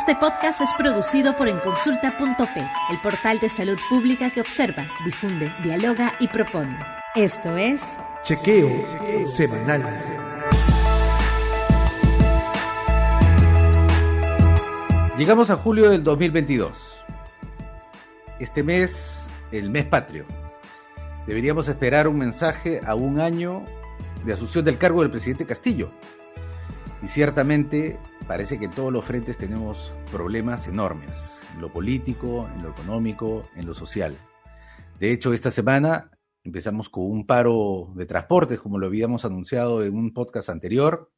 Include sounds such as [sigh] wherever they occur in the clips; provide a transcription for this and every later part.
Este podcast es producido por enconsulta.p, el portal de salud pública que observa, difunde, dialoga y propone. Esto es Chequeo Semanal. Llegamos a julio del 2022. Este mes, el mes patrio. Deberíamos esperar un mensaje a un año de asunción del cargo del presidente Castillo. Y ciertamente parece que todos los frentes tenemos problemas enormes, en lo político, en lo económico, en lo social. De hecho, esta semana empezamos con un paro de transportes, como lo habíamos anunciado en un podcast anterior,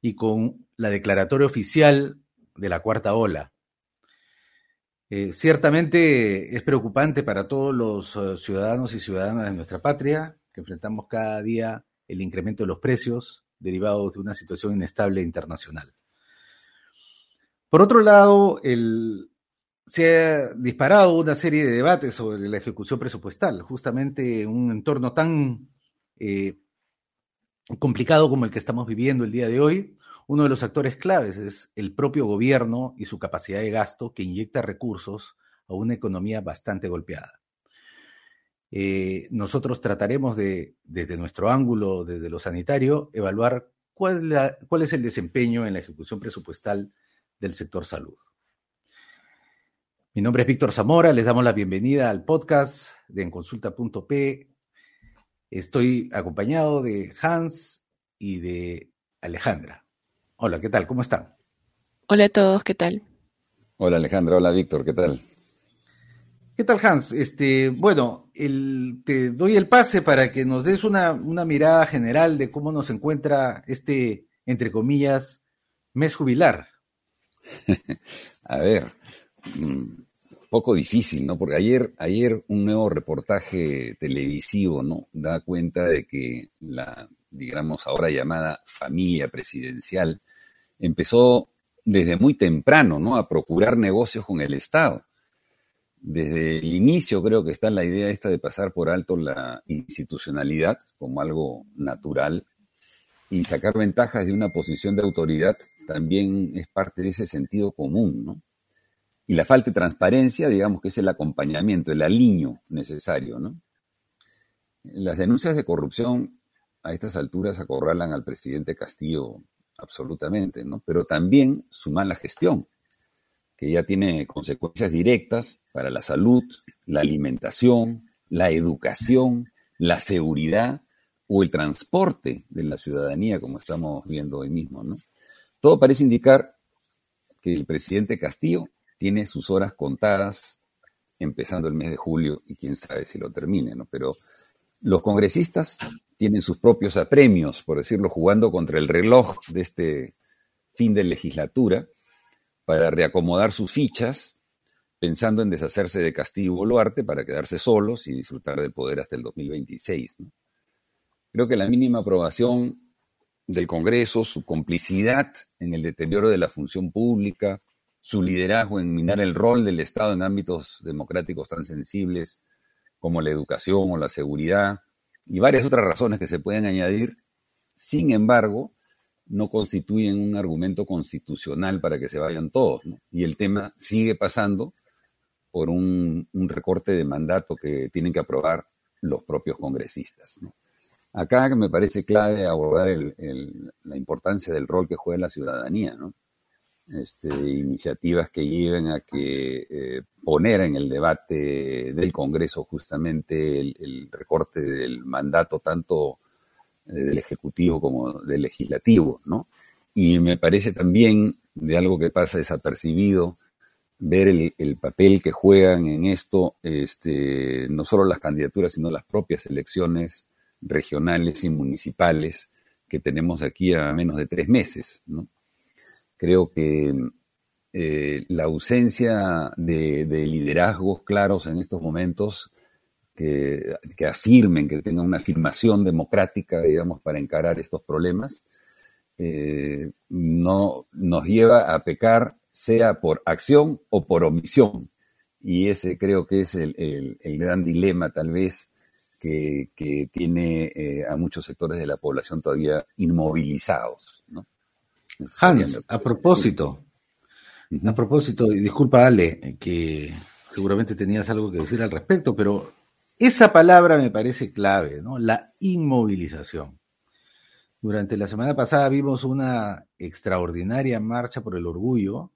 y con la declaratoria oficial de la cuarta ola. Eh, ciertamente es preocupante para todos los uh, ciudadanos y ciudadanas de nuestra patria, que enfrentamos cada día el incremento de los precios derivados de una situación inestable internacional. Por otro lado, se ha disparado una serie de debates sobre la ejecución presupuestal, justamente en un entorno tan eh, complicado como el que estamos viviendo el día de hoy, uno de los actores claves es el propio gobierno y su capacidad de gasto que inyecta recursos a una economía bastante golpeada. Eh, nosotros trataremos de, desde nuestro ángulo, desde lo sanitario, evaluar cuál es el desempeño en la ejecución presupuestal del sector salud. Mi nombre es Víctor Zamora, les damos la bienvenida al podcast de enconsulta.p. Estoy acompañado de Hans y de Alejandra. Hola, ¿qué tal? ¿Cómo están? Hola a todos, ¿qué tal? Hola Alejandra, hola Víctor, ¿qué tal? ¿Qué tal Hans? Este, bueno, el, te doy el pase para que nos des una, una mirada general de cómo nos encuentra este, entre comillas, mes jubilar. [laughs] a ver, un poco difícil, ¿no? Porque ayer, ayer un nuevo reportaje televisivo, ¿no? Da cuenta de que la, digamos, ahora llamada familia presidencial, empezó desde muy temprano, ¿no? A procurar negocios con el Estado. Desde el inicio creo que está la idea esta de pasar por alto la institucionalidad como algo natural y sacar ventajas de una posición de autoridad también es parte de ese sentido común, ¿no? Y la falta de transparencia, digamos que es el acompañamiento, el aliño necesario, ¿no? Las denuncias de corrupción a estas alturas acorralan al presidente Castillo absolutamente, ¿no? Pero también su mala gestión, que ya tiene consecuencias directas para la salud, la alimentación, la educación, la seguridad o el transporte de la ciudadanía, como estamos viendo hoy mismo, ¿no? Todo parece indicar que el presidente Castillo tiene sus horas contadas empezando el mes de julio y quién sabe si lo termine, ¿no? Pero los congresistas tienen sus propios apremios, por decirlo, jugando contra el reloj de este fin de legislatura para reacomodar sus fichas, pensando en deshacerse de Castillo Boluarte para quedarse solos y disfrutar del poder hasta el 2026. ¿no? Creo que la mínima aprobación del Congreso, su complicidad en el deterioro de la función pública, su liderazgo en minar el rol del Estado en ámbitos democráticos tan sensibles como la educación o la seguridad, y varias otras razones que se pueden añadir, sin embargo, no constituyen un argumento constitucional para que se vayan todos. ¿no? Y el tema sigue pasando por un, recorte de mandato que tienen que aprobar los propios congresistas. ¿no? Acá me parece clave abordar el, la importancia del rol que juega la ciudadanía, ¿no? Este, iniciativas que lleven a que eh, poner en el debate del Congreso justamente el, el recorte del mandato tanto eh, del Ejecutivo como del Legislativo, ¿no? Y me parece también de algo que pasa desapercibido ver el, el papel que juegan en esto este, no solo las candidaturas, sino las propias elecciones regionales y municipales que tenemos aquí a menos de tres meses. Creo que eh, la ausencia de, de, liderazgos claros en estos momentos que, afirmen, que tengan una afirmación democrática, digamos, para encarar estos problemas, eh, no nos lleva a pecar sea por acción o por omisión. Y ese creo que es el gran dilema tal vez que, que tiene eh, a muchos sectores de la población todavía inmovilizados. ¿no? Hans, a propósito, A propósito, y disculpa Ale, que seguramente tenías algo que decir al respecto, pero esa palabra me parece clave, ¿no? La inmovilización. Durante la semana pasada vimos una extraordinaria marcha por el orgullo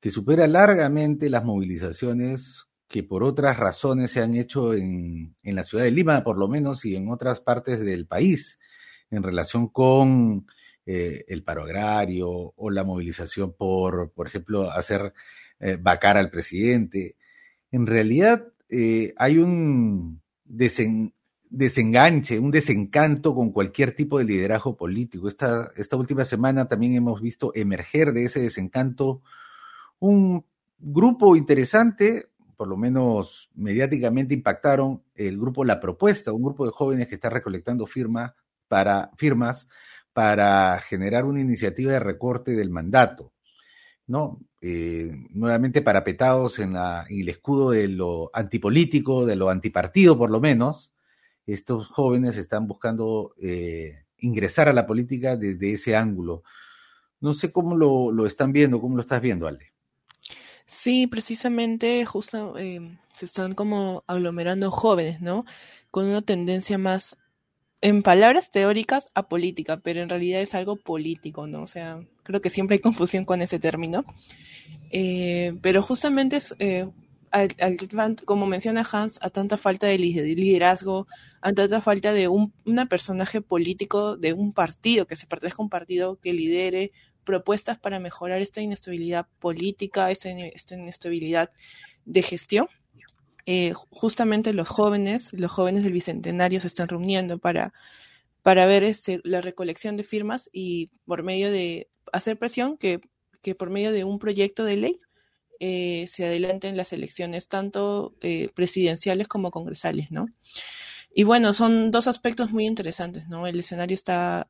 que supera largamente las movilizaciones que por otras razones se han hecho en, en la ciudad de Lima, por lo menos, y en otras partes del país, en relación con eh, el paro agrario o la movilización por, por ejemplo, hacer eh, vacar al presidente. En realidad eh, hay un desenganche, un desencanto con cualquier tipo de liderazgo político. Esta, esta última semana también hemos visto emerger de ese desencanto un grupo interesante, por lo menos mediáticamente impactaron el grupo La Propuesta, un grupo de jóvenes que está recolectando firma para, firmas para generar una iniciativa de recorte del mandato, ¿no? Eh, nuevamente parapetados en, la, en el escudo de lo antipolítico, de lo antipartido por lo menos, estos jóvenes están buscando eh, ingresar a la política desde ese ángulo. No sé cómo lo, lo, están viendo, cómo lo estás viendo, Ale. Sí, precisamente, justo eh, se están como aglomerando jóvenes, ¿no? Con una tendencia más en palabras teóricas a política, pero en realidad es algo político, ¿no? O sea, creo que siempre hay confusión con ese término. Eh, pero justamente es, eh, como menciona Hans, a tanta falta de liderazgo, a tanta falta de un una personaje político de un partido, que se pertenezca a un partido que lidere propuestas para mejorar esta inestabilidad política, esta, esta inestabilidad de gestión eh, justamente los jóvenes, los jóvenes del Bicentenario se están reuniendo para, para ver este, la recolección de firmas y por medio de hacer presión que, que por medio de un proyecto de ley eh, se adelanten las elecciones tanto eh, presidenciales como congresales, ¿no? Y bueno, son dos aspectos muy interesantes, ¿no? El escenario está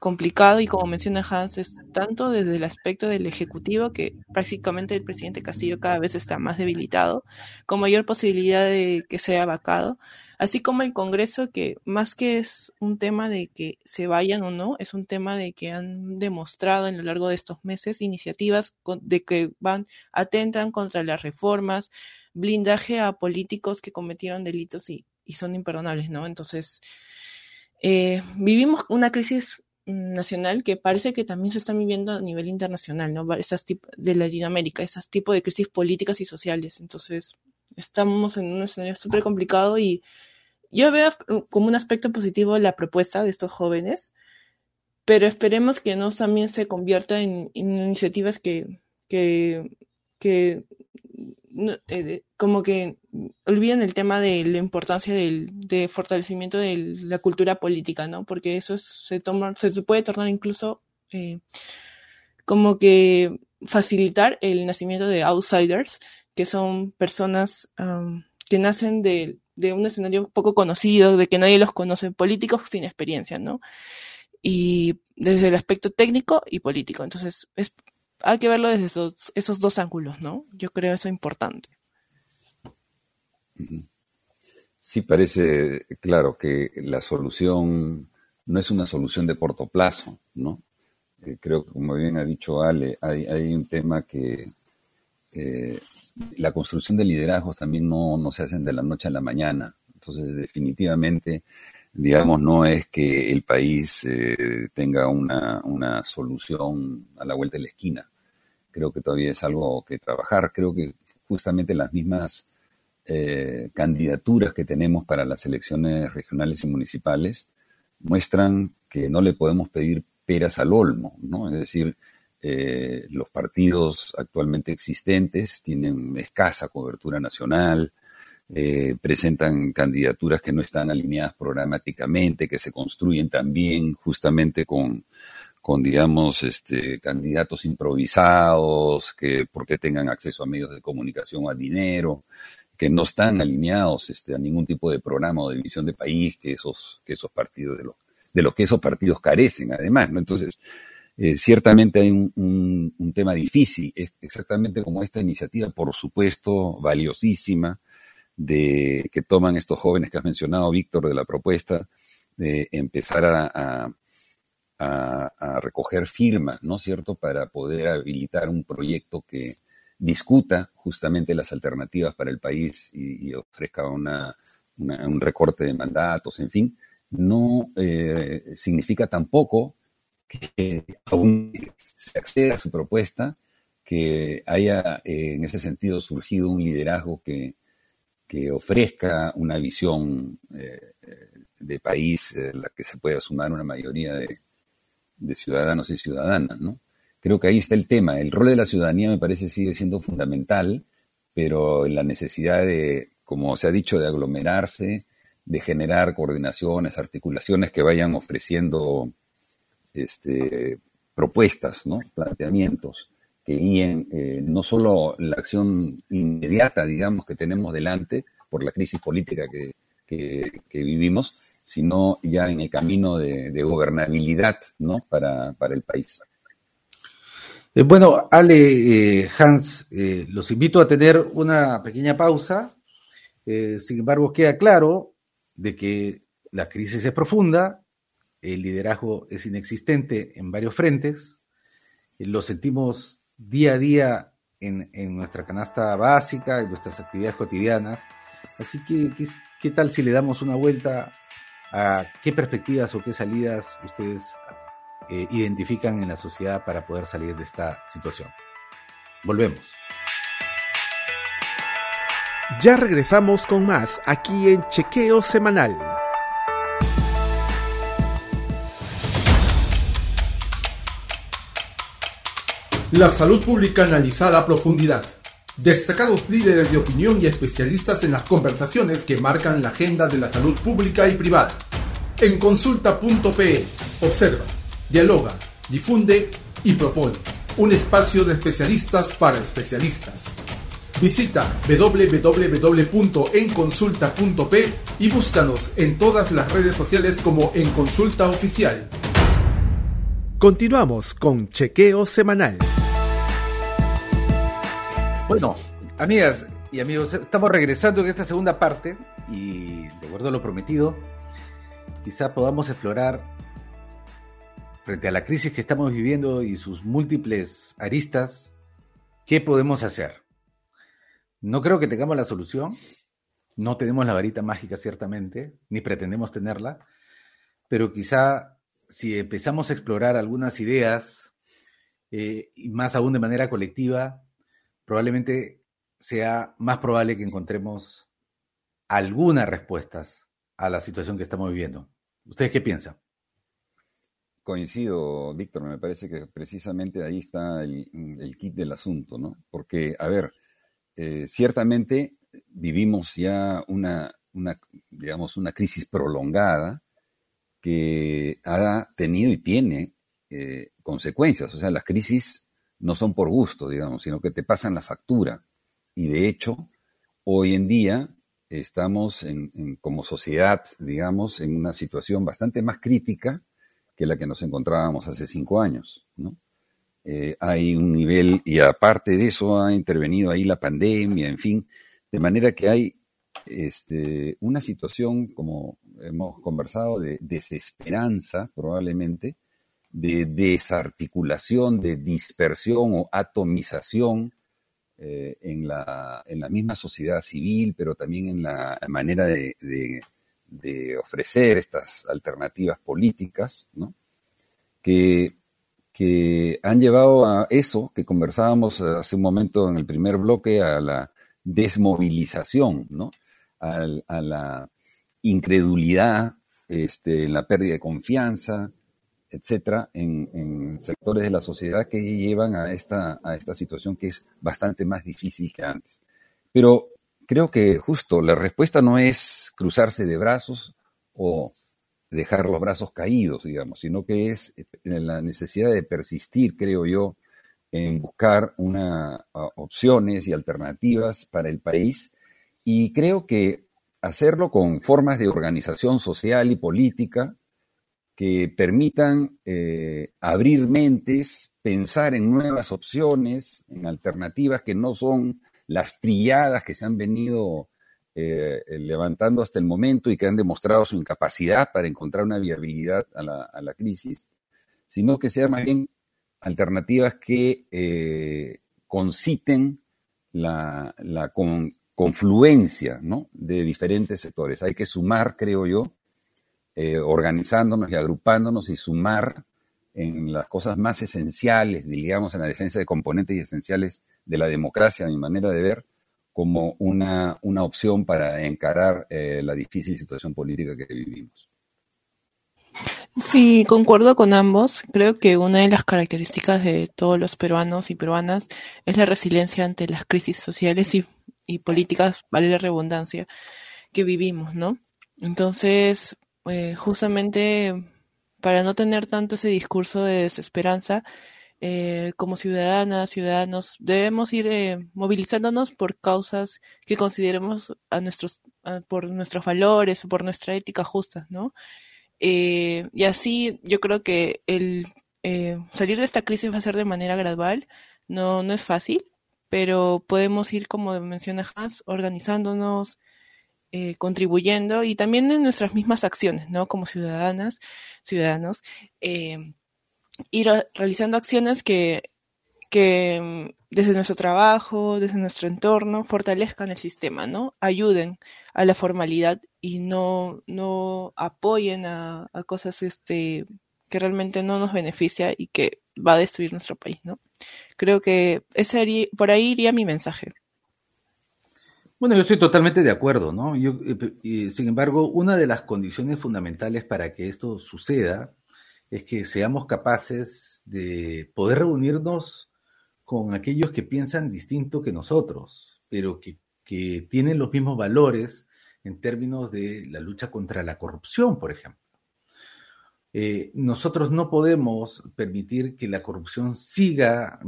complicado y como menciona Hans, es tanto desde el aspecto del Ejecutivo, que prácticamente el presidente Castillo cada vez está más debilitado, con mayor posibilidad de que sea vacado, así como el Congreso, que más que es un tema de que se vayan o no, es un tema de que han demostrado en lo largo de estos meses iniciativas de que van, atentan contra las reformas, blindaje a políticos que cometieron delitos y, y son imperdonables, ¿no? Entonces, eh, vivimos una crisis nacional que parece que también se está viviendo a nivel internacional, ¿no? Esas de Latinoamérica, esas tipos de crisis políticas y sociales. Entonces, estamos en un escenario súper complicado y yo veo como un aspecto positivo la propuesta de estos jóvenes, pero esperemos que no también se convierta en, iniciativas que, que eh, como que olviden el tema de la importancia del de fortalecimiento de la cultura política, ¿no? Porque eso se toma, se puede tornar incluso eh, como que facilitar el nacimiento de outsiders, que son personas que nacen de, de, un escenario poco conocido, de que nadie los conoce, políticos sin experiencia, ¿no? Y desde el aspecto técnico y político. Entonces, es hay que verlo desde esos, esos dos ángulos, ¿no? Yo creo eso importante. Sí, parece claro que la solución no es una solución de corto plazo, ¿no? Eh, creo que, como bien ha dicho Ale, hay, un tema que eh, la construcción de liderazgos también no, no se hacen de la noche a la mañana. Entonces, definitivamente, digamos, no es que el país eh, tenga una, una, solución a la vuelta de la esquina. Creo que todavía es algo que trabajar. Creo que justamente las mismas eh, candidaturas que tenemos para las elecciones regionales y municipales muestran que no le podemos pedir peras al olmo, ¿no? Es decir, eh, los partidos actualmente existentes tienen escasa cobertura nacional, eh, presentan candidaturas que no están alineadas programáticamente, que se construyen también justamente con, con digamos, este, candidatos improvisados, que porque tengan acceso a medios de comunicación a dinero, que no están alineados este, a ningún tipo de programa o de visión de país que esos, que esos partidos, de lo, de lo que esos partidos carecen, además, ¿no? Entonces, eh, ciertamente hay un, un, tema difícil, es exactamente como esta iniciativa, por supuesto, valiosísima, de que toman estos jóvenes que has mencionado, Víctor, de la propuesta, de empezar a, recoger firmas, ¿no es cierto?, para poder habilitar un proyecto que discuta justamente las alternativas para el país y, ofrezca una, un recorte de mandatos, en fin, no eh, significa tampoco que aún se acceda a su propuesta, que haya eh, en ese sentido surgido un liderazgo que, que ofrezca una visión eh, de país en la que se pueda sumar una mayoría de, de ciudadanos y ciudadanas, ¿no? Creo que ahí está el tema. El rol de la ciudadanía me parece sigue siendo fundamental, pero la necesidad de, como se ha dicho, de aglomerarse, de generar coordinaciones, articulaciones que vayan ofreciendo este, propuestas, ¿no? planteamientos que guíen eh, no solo la acción inmediata, digamos, que tenemos delante por la crisis política que, que vivimos, sino ya en el camino de, gobernabilidad ¿no? para, el país. Eh, bueno, Ale, eh, Hans, eh, los invito a tener una pequeña pausa. sin embargo, queda claro de que la crisis es profunda, el liderazgo es inexistente en varios frentes, lo sentimos día a día en, en, nuestra canasta básica, en nuestras actividades cotidianas. Así que, ¿qué, ¿qué, tal si le damos una vuelta qué perspectivas o qué salidas ustedes eh, identifican en la sociedad para poder salir de esta situación. Volvemos. Ya regresamos con más aquí en Chequeo Semanal. La salud pública analizada a profundidad. Destacados líderes de opinión y especialistas en las conversaciones que marcan la agenda de la salud pública y privada. En consulta.pe, observa, dialoga, difunde y propone. Un espacio de especialistas para especialistas. Visita www.enconsulta.p y búscanos en todas las redes sociales como En Consulta Oficial. Continuamos con Chequeo Semanal. Bueno, amigas y amigos, estamos regresando en esta segunda parte y de acuerdo a lo prometido, quizá podamos explorar frente a la crisis que estamos viviendo y sus múltiples aristas, ¿qué podemos hacer? No creo que tengamos la solución, no tenemos la varita mágica ciertamente, ni pretendemos tenerla, pero quizá si empezamos a explorar algunas ideas, eh, y más aún de manera colectiva, probablemente sea más probable que encontremos algunas respuestas a la situación que estamos viviendo. ¿Ustedes qué piensan? Coincido, Víctor, me parece que precisamente ahí está el, kit del asunto, ¿no? Porque, a ver, eh, ciertamente vivimos ya una, digamos, una crisis prolongada que ha tenido y tiene eh, consecuencias. O sea, las crisis no son por gusto, digamos, sino que te pasan la factura. Y de hecho, hoy en día estamos en, como sociedad, digamos, en una situación bastante más crítica que la que nos encontrábamos hace cinco años. ¿no? Eh, hay un nivel, y aparte de eso ha intervenido ahí la pandemia, en fin, de manera que hay este, una situación, como hemos conversado, de desesperanza probablemente, de desarticulación, de dispersión o atomización eh, en, la, en, la, misma sociedad civil, pero también en la manera de, ofrecer estas alternativas políticas, ¿no? que, que han llevado a eso que conversábamos hace un momento en el primer bloque, a la desmovilización, ¿no? a, a la incredulidad, este, la pérdida de confianza, etcétera, en, sectores de la sociedad que llevan a esta, a esta situación que es bastante más difícil que antes. Pero creo que justo la respuesta no es cruzarse de brazos o dejar los brazos caídos, digamos, sino que es eh, la necesidad de persistir, creo yo, en buscar una, opciones y alternativas para el país. Y creo que hacerlo con formas de organización social y política que permitan eh, abrir mentes, pensar en nuevas opciones, en alternativas que no son las trilladas que se han venido eh, levantando hasta el momento y que han demostrado su incapacidad para encontrar una viabilidad a la, crisis. sino que sean más bien alternativas que eh, conciten la, confluencia de diferentes sectores. Hay que sumar, creo yo, eh, organizándonos y agrupándonos y sumar en las cosas más esenciales, digamos, en la defensa de componentes y esenciales de la democracia, a mi manera de ver, como una, una opción para encarar eh, la difícil situación política que vivimos. Sí, concuerdo con ambos. Creo que una de las características de todos los peruanos y peruanas es la resiliencia ante las crisis sociales y, y políticas, vale la redundancia, que vivimos, ¿no? Entonces, eh, justamente para no tener tanto ese discurso de desesperanza, eh, como ciudadanas, ciudadanos, debemos ir eh, movilizándonos por causas que consideremos a nuestros, por nuestros valores o por nuestra ética justa, ¿no? Eh, y así yo creo que el salir de esta crisis va a ser de manera gradual, no, no es fácil, pero podemos ir, como menciona Hans, organizándonos, contribuyendo y también en nuestras mismas acciones, ¿no? Como ciudadanas, ciudadanos. Eh, ir realizando acciones que, que mm, desde nuestro trabajo, desde nuestro entorno, fortalezcan el sistema, ¿no? Ayuden a la formalidad y no, no apoyen a, cosas este, que realmente no nos beneficia y que va a destruir nuestro país, ¿no? Creo que ese por ahí iría mi mensaje. Bueno, yo estoy totalmente de acuerdo, ¿no? Eh, sin embargo, una de las condiciones fundamentales para que esto suceda es que seamos capaces de poder reunirnos con aquellos que piensan distinto que nosotros, pero que, tienen los mismos valores en términos de la lucha contra la corrupción, por ejemplo. Eh, nosotros no podemos permitir que la corrupción siga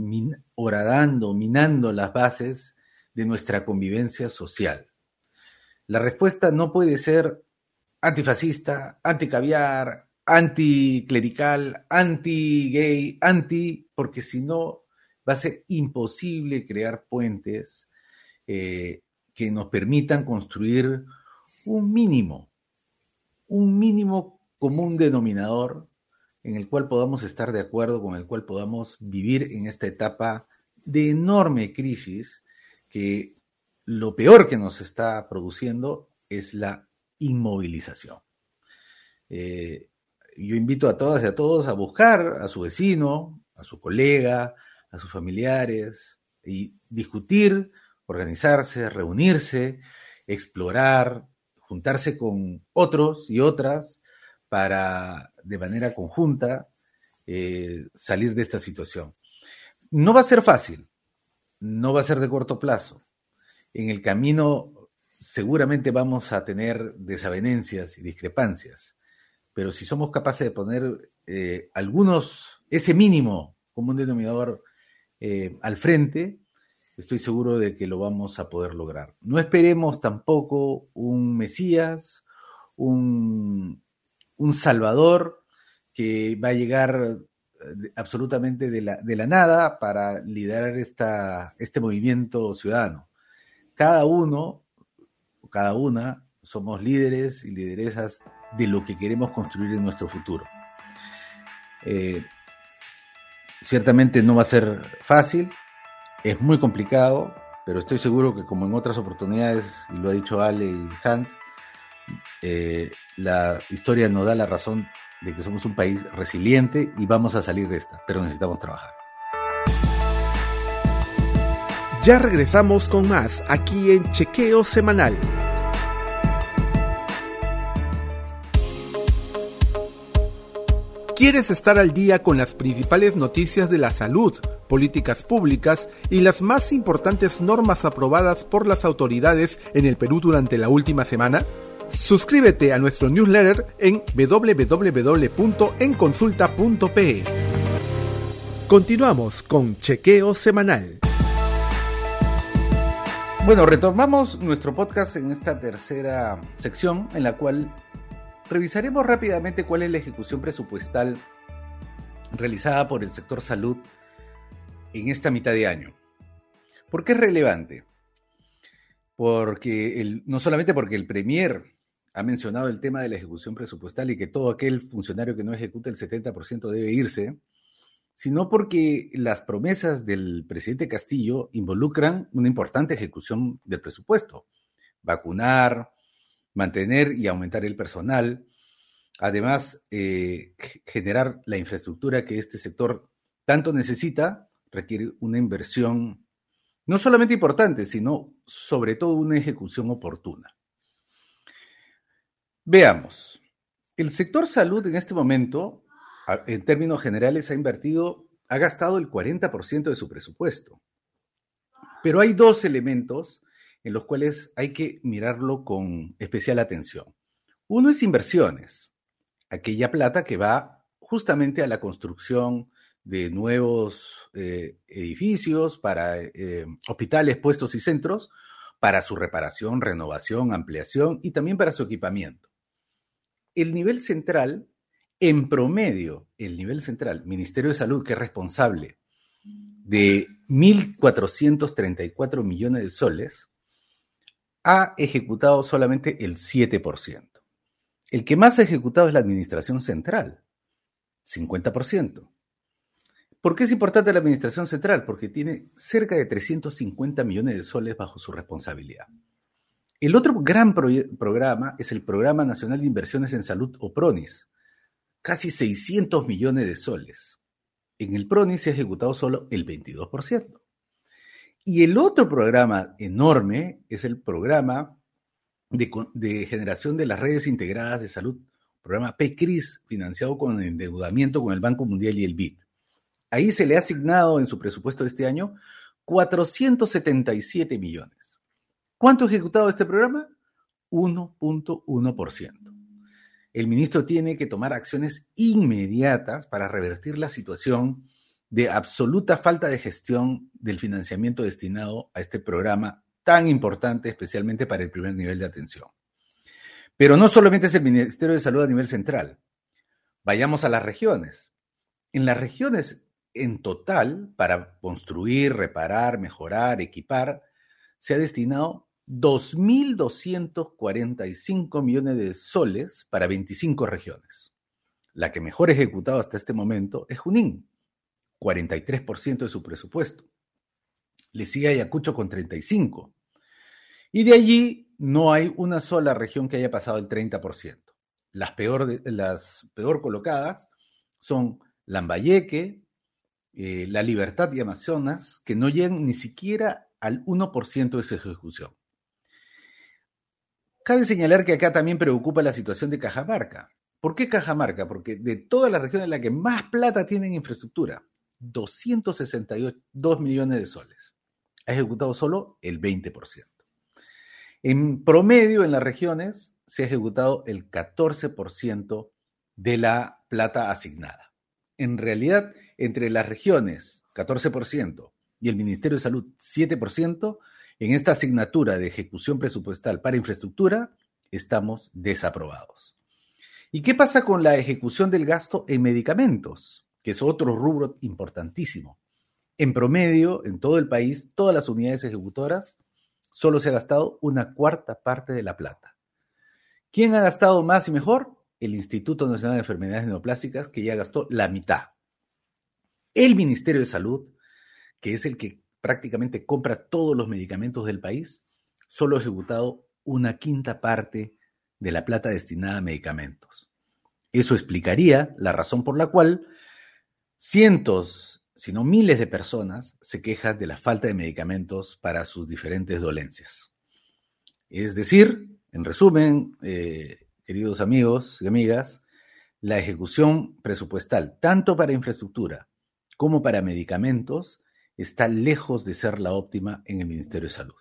horadando, minando las bases de nuestra convivencia social. La respuesta no puede ser antifascista, anticaviar, anticlerical, anti-gay, anti, porque si no va a ser imposible crear puentes eh, que nos permitan construir un mínimo, un mínimo común denominador en el cual podamos estar de acuerdo, con el cual podamos vivir en esta etapa de enorme crisis que lo peor que nos está produciendo es la inmovilización. Eh, yo invito a todas y a todos a buscar a su vecino, a su colega, a sus familiares y discutir, organizarse, reunirse, explorar, juntarse con otros y otras para de manera conjunta eh, salir de esta situación. No va a ser fácil, no va a ser de corto plazo. En el camino seguramente vamos a tener desavenencias y discrepancias pero si somos capaces de poner eh, algunos, ese mínimo como un denominador eh, al frente, estoy seguro de que lo vamos a poder lograr. No esperemos tampoco un Mesías, un, Salvador que va a llegar absolutamente de la, de la nada para liderar esta, este movimiento ciudadano. Cada uno, cada una, somos líderes y lideresas de lo que queremos construir en nuestro futuro. Eh, ciertamente no va a ser fácil, es muy complicado, pero estoy seguro que como en otras oportunidades, y lo ha dicho Ale y Hans, eh, la historia nos da la razón de que somos un país resiliente y vamos a salir de esta, pero necesitamos trabajar. Ya regresamos con más aquí en Chequeo Semanal. ¿Quieres estar al día con las principales noticias de la salud, políticas públicas y las más importantes normas aprobadas por las autoridades en el Perú durante la última semana? Suscríbete a nuestro newsletter en www.enconsulta.pe. Continuamos con Chequeo Semanal. Bueno, retomamos nuestro podcast en esta tercera sección en la cual Revisaremos rápidamente cuál es la ejecución presupuestal realizada por el sector salud en esta mitad de año. ¿Por qué es relevante? Porque no solamente porque el Premier ha mencionado el tema de la ejecución presupuestal y que todo aquel funcionario que no ejecute el 70% debe irse, sino porque las promesas del presidente Castillo involucran una importante ejecución del presupuesto. Vacunar, mantener y aumentar el personal, además eh, generar la infraestructura que este sector tanto necesita, requiere una inversión no solamente importante, sino sobre todo una ejecución oportuna. Veamos, el sector salud en este momento, en términos generales, ha invertido, ha gastado el 40% de su presupuesto. Pero hay dos elementos en los cuales hay que mirarlo con especial atención. Uno es inversiones, aquella plata que va justamente a la construcción de nuevos eh, edificios para eh, hospitales, puestos y centros, para su reparación, renovación, ampliación y también para su equipamiento el nivel central, en promedio, el nivel central, Ministerio de Salud, que es responsable de 1.434 millones de soles, ha ejecutado solamente el 7%. El que más ha ejecutado es la Administración Central, 50%. ¿Por qué es importante la Administración Central? Porque tiene cerca de 350 millones de soles bajo su responsabilidad. El otro gran programa es el Programa Nacional de Inversiones en Salud o PRONIS, casi 600 millones de soles. En el PRONIS se ha ejecutado solo el 22%. Y el otro programa enorme es el programa de, generación de las redes integradas de salud, programa PCRIS, financiado con endeudamiento con el Banco Mundial y el BID. Ahí se le ha asignado en su presupuesto de este año 477 millones. ¿Cuánto ha ejecutado este programa? 1.1%. El ministro tiene que tomar acciones inmediatas para revertir la situación de absoluta falta de gestión del financiamiento destinado a este programa tan importante, especialmente para el primer nivel de atención. Pero no solamente es el Ministerio de Salud a nivel central. Vayamos a las regiones. En las regiones, en total, para construir, reparar, mejorar, equipar, se ha destinado 2.245 millones de soles para 25 regiones. La que mejor ejecutado hasta este momento es Junín, 43% de su presupuesto. Le sigue Ayacucho con 35%. Y de allí no hay una sola región que haya pasado el 30%. Las peor, las peor colocadas son Lambayeque, eh, La Libertad y Amazonas, que no llegan ni siquiera al 1% de su ejecución. Cabe señalar que acá también preocupa la situación de Cajamarca. ¿Por qué Cajamarca? Porque de todas las regiones en la que más plata tienen infraestructura, 262 millones de soles. Ha ejecutado solo el 20%. En promedio en las regiones se ha ejecutado el 14% de la plata asignada. En realidad, entre las regiones, 14%, y el Ministerio de Salud, 7%, en esta asignatura de ejecución presupuestal para infraestructura, estamos desaprobados. ¿Y qué pasa con la ejecución del gasto en medicamentos? Que es otro rubro importantísimo. En promedio, en todo el país, todas las unidades ejecutoras, solo se ha gastado una cuarta parte de la plata. ¿Quién ha gastado más y mejor? El Instituto Nacional de Enfermedades Neoplásicas, que ya gastó la mitad. El Ministerio de Salud, que es el que prácticamente compra todos los medicamentos del país, solo ha ejecutado una quinta parte de la plata destinada a medicamentos. Eso explicaría la razón por la cual cientos, si no miles de personas se quejan de la falta de medicamentos para sus diferentes dolencias. Es decir, en resumen, eh, queridos amigos y amigas, la ejecución presupuestal, tanto para infraestructura como para medicamentos, está lejos de ser la óptima en el Ministerio de Salud.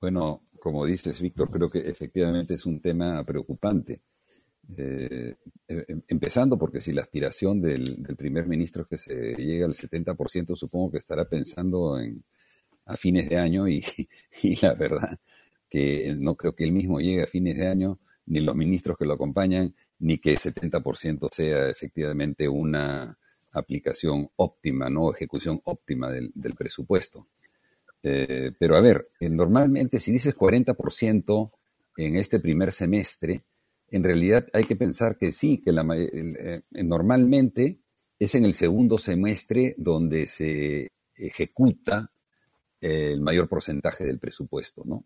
Bueno, como dices, Víctor, creo que efectivamente es un tema preocupante. Eh, em, empezando porque si la aspiración del, primer ministro es que se llegue al 70%, supongo que estará pensando en, a fines de año y, [laughs] y, la verdad que no creo que él mismo llegue a fines de año, ni los ministros que lo acompañan, ni que 70% sea efectivamente una, aplicación óptima, no ejecución óptima del, presupuesto. Eh, pero a ver, eh, normalmente si dices 40%, en este primer semestre, en realidad hay que pensar que sí, que la, eh, normalmente es en el segundo semestre donde se ejecuta el mayor porcentaje del presupuesto, ¿no?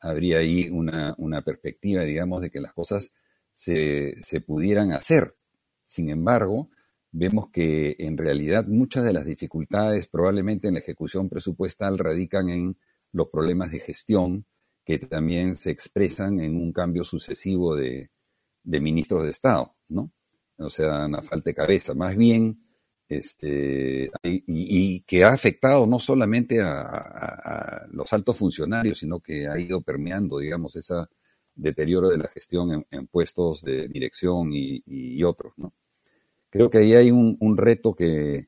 Habría ahí una, perspectiva, digamos, de que las cosas se, se pudieran hacer. Sin embargo, vemos que en realidad muchas de las dificultades probablemente en la ejecución presupuestal radican en los problemas de gestión que también se expresan en un cambio sucesivo de, ministros de Estado, ¿no? O sea, una falta de cabeza. Más bien, este, y, que ha afectado no solamente a, los altos funcionarios, sino que ha ido permeando, digamos, ese deterioro de la gestión en, puestos de dirección y, otros, ¿no? Creo que ahí hay un, reto que,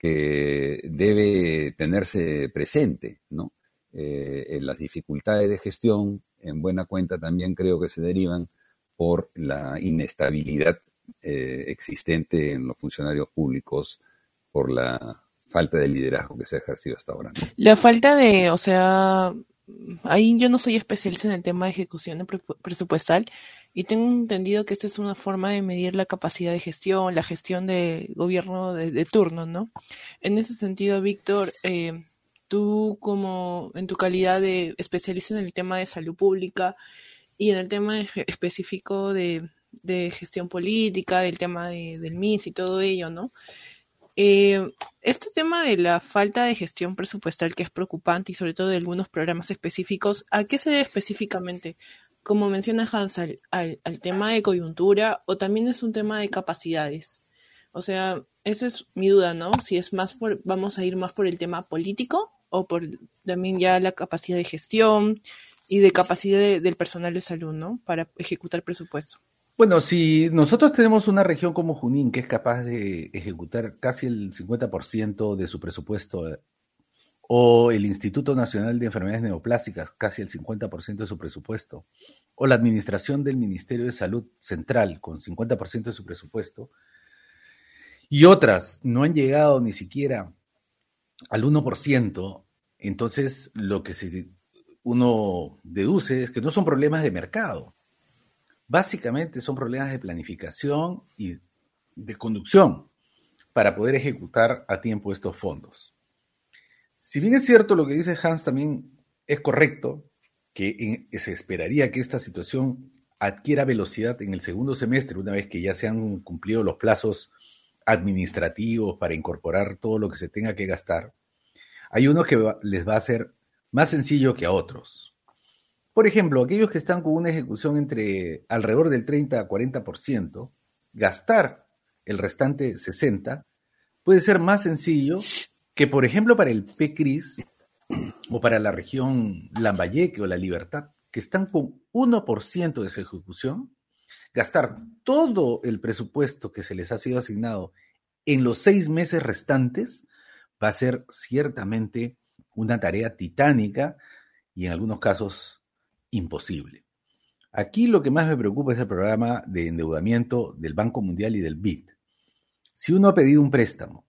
debe tenerse presente, ¿no? Eh, las dificultades de gestión, en buena cuenta también creo que se derivan por la inestabilidad eh, existente en los funcionarios públicos, por la falta de liderazgo que se ha ejercido hasta ahora. La falta de, o sea, ahí yo no soy especialista en el tema de ejecución presupuestal y tengo entendido que esta es una forma de medir la capacidad de gestión, la gestión de gobierno de, turno, ¿no? En ese sentido, Víctor, eh, tú como en tu calidad de especialista en el tema de salud pública y en el tema específico de, gestión política, del tema del MIS y todo ello, ¿no? Eh, este tema de la falta de gestión presupuestal que es preocupante y sobre todo de algunos programas específicos, ¿a qué se debe específicamente? Como menciona Hans, al, al tema de coyuntura o también es un tema de capacidades. O sea, esa es mi duda, ¿no? Si es más por, vamos a ir más por el tema político o por también ya la capacidad de gestión y de capacidad del personal de salud, ¿no? Para ejecutar presupuesto. Bueno, si nosotros tenemos una región como Junín que es capaz de ejecutar casi el 50% de su presupuesto, o el Instituto Nacional de Enfermedades Neoplásicas, casi el 50% de su presupuesto, o la administración del Ministerio de Salud Central con 50% de su presupuesto, y otras no han llegado ni siquiera al 1%, entonces lo que se, uno deduce es que no son problemas de mercado. Básicamente son problemas de planificación y de conducción para poder ejecutar a tiempo estos fondos. Si bien es cierto lo que dice Hans también es correcto, que se esperaría que esta situación adquiera velocidad en el segundo semestre, una vez que ya se han cumplido los plazos administrativos para incorporar todo lo que se tenga que gastar, hay unos que les va a ser más sencillo que a otros. Por ejemplo, aquellos que están con una ejecución entre alrededor del 30 a 40%, gastar el restante 60 puede ser más sencillo que, por ejemplo, para el PECRIS o para la región Lambayeque o La Libertad, que están con 1% de su ejecución, gastar todo el presupuesto que se les ha sido asignado en los seis meses restantes va a ser ciertamente una tarea titánica y en algunos casos imposible. Aquí lo que más me preocupa es el programa de endeudamiento del Banco Mundial y del BID. Si uno ha pedido un préstamo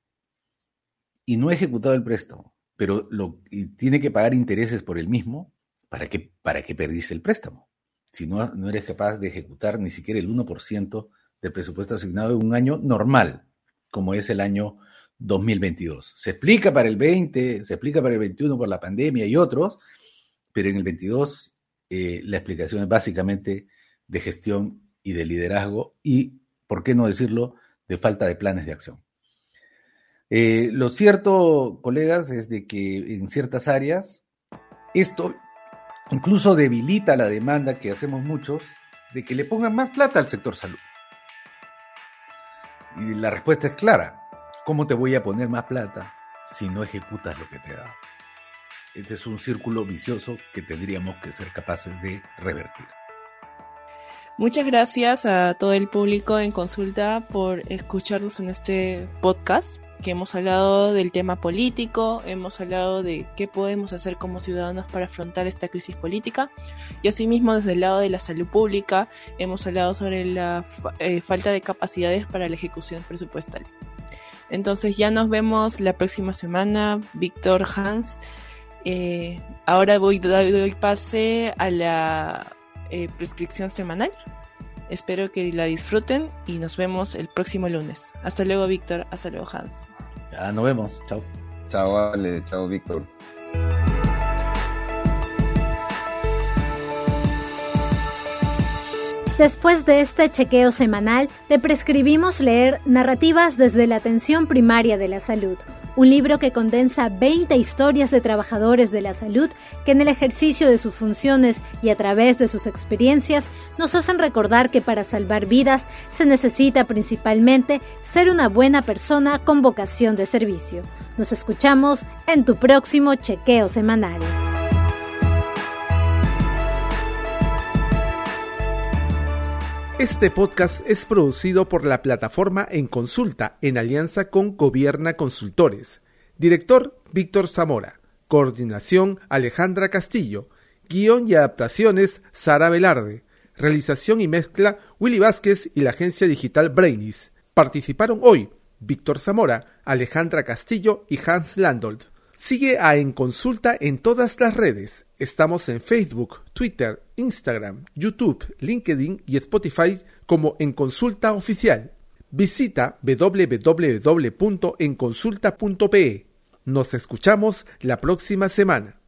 y no ha ejecutado el préstamo, pero lo, tiene que pagar intereses por el mismo, ¿para qué, para perdiste el préstamo? si no, no eres capaz de ejecutar ni siquiera el 1% del presupuesto asignado en un año normal, como es el año 2022. Se explica para el 20, se explica para el 21 por la pandemia y otros, pero en el 22 eh, la explicación es básicamente de gestión y de liderazgo y, por qué no decirlo, de falta de planes de acción. Eh, lo cierto, colegas, es de que en ciertas áreas esto incluso debilita la demanda que hacemos muchos de que le pongan más plata al sector salud. Y la respuesta es clara. ¿Cómo te voy a poner más plata si no ejecutas lo que te da? Este es un círculo vicioso que tendríamos que ser capaces de revertir. Muchas gracias a todo el público en consulta por escucharnos en este podcast que hemos hablado del tema político, hemos hablado de qué podemos hacer como ciudadanos para afrontar esta crisis política y asimismo desde el lado de la salud pública hemos hablado sobre la eh, falta de capacidades para la ejecución presupuestal. Entonces ya nos vemos la próxima semana, Víctor Hans. Eh, ahora voy doy pase a la eh, prescripción semanal. Espero que la disfruten y nos vemos el próximo lunes. Hasta luego, Víctor. Hasta luego, Hans. Ya nos vemos. Chao. Chao, Ale. Chao, Víctor. Después de este chequeo semanal, te prescribimos leer Narrativas desde la atención primaria de la salud, un libro que condensa 20 historias de trabajadores de la salud que en el ejercicio de sus funciones y a través de sus experiencias nos hacen recordar que para salvar vidas se necesita principalmente ser una buena persona con vocación de servicio. Nos escuchamos en tu próximo chequeo semanal. Este podcast es producido por la plataforma En Consulta en alianza con Gobierna Consultores. Director Víctor Zamora. Coordinación Alejandra Castillo. Guión y adaptaciones Sara Velarde. Realización y mezcla Willy Vázquez y la agencia digital Brainis. Participaron hoy Víctor Zamora, Alejandra Castillo y Hans Landolt. Sigue a En Consulta en todas las redes. Estamos en Facebook, Twitter, Instagram, YouTube, LinkedIn y Spotify como En Consulta Oficial. Visita www.enconsulta.pe. Nos escuchamos la próxima semana.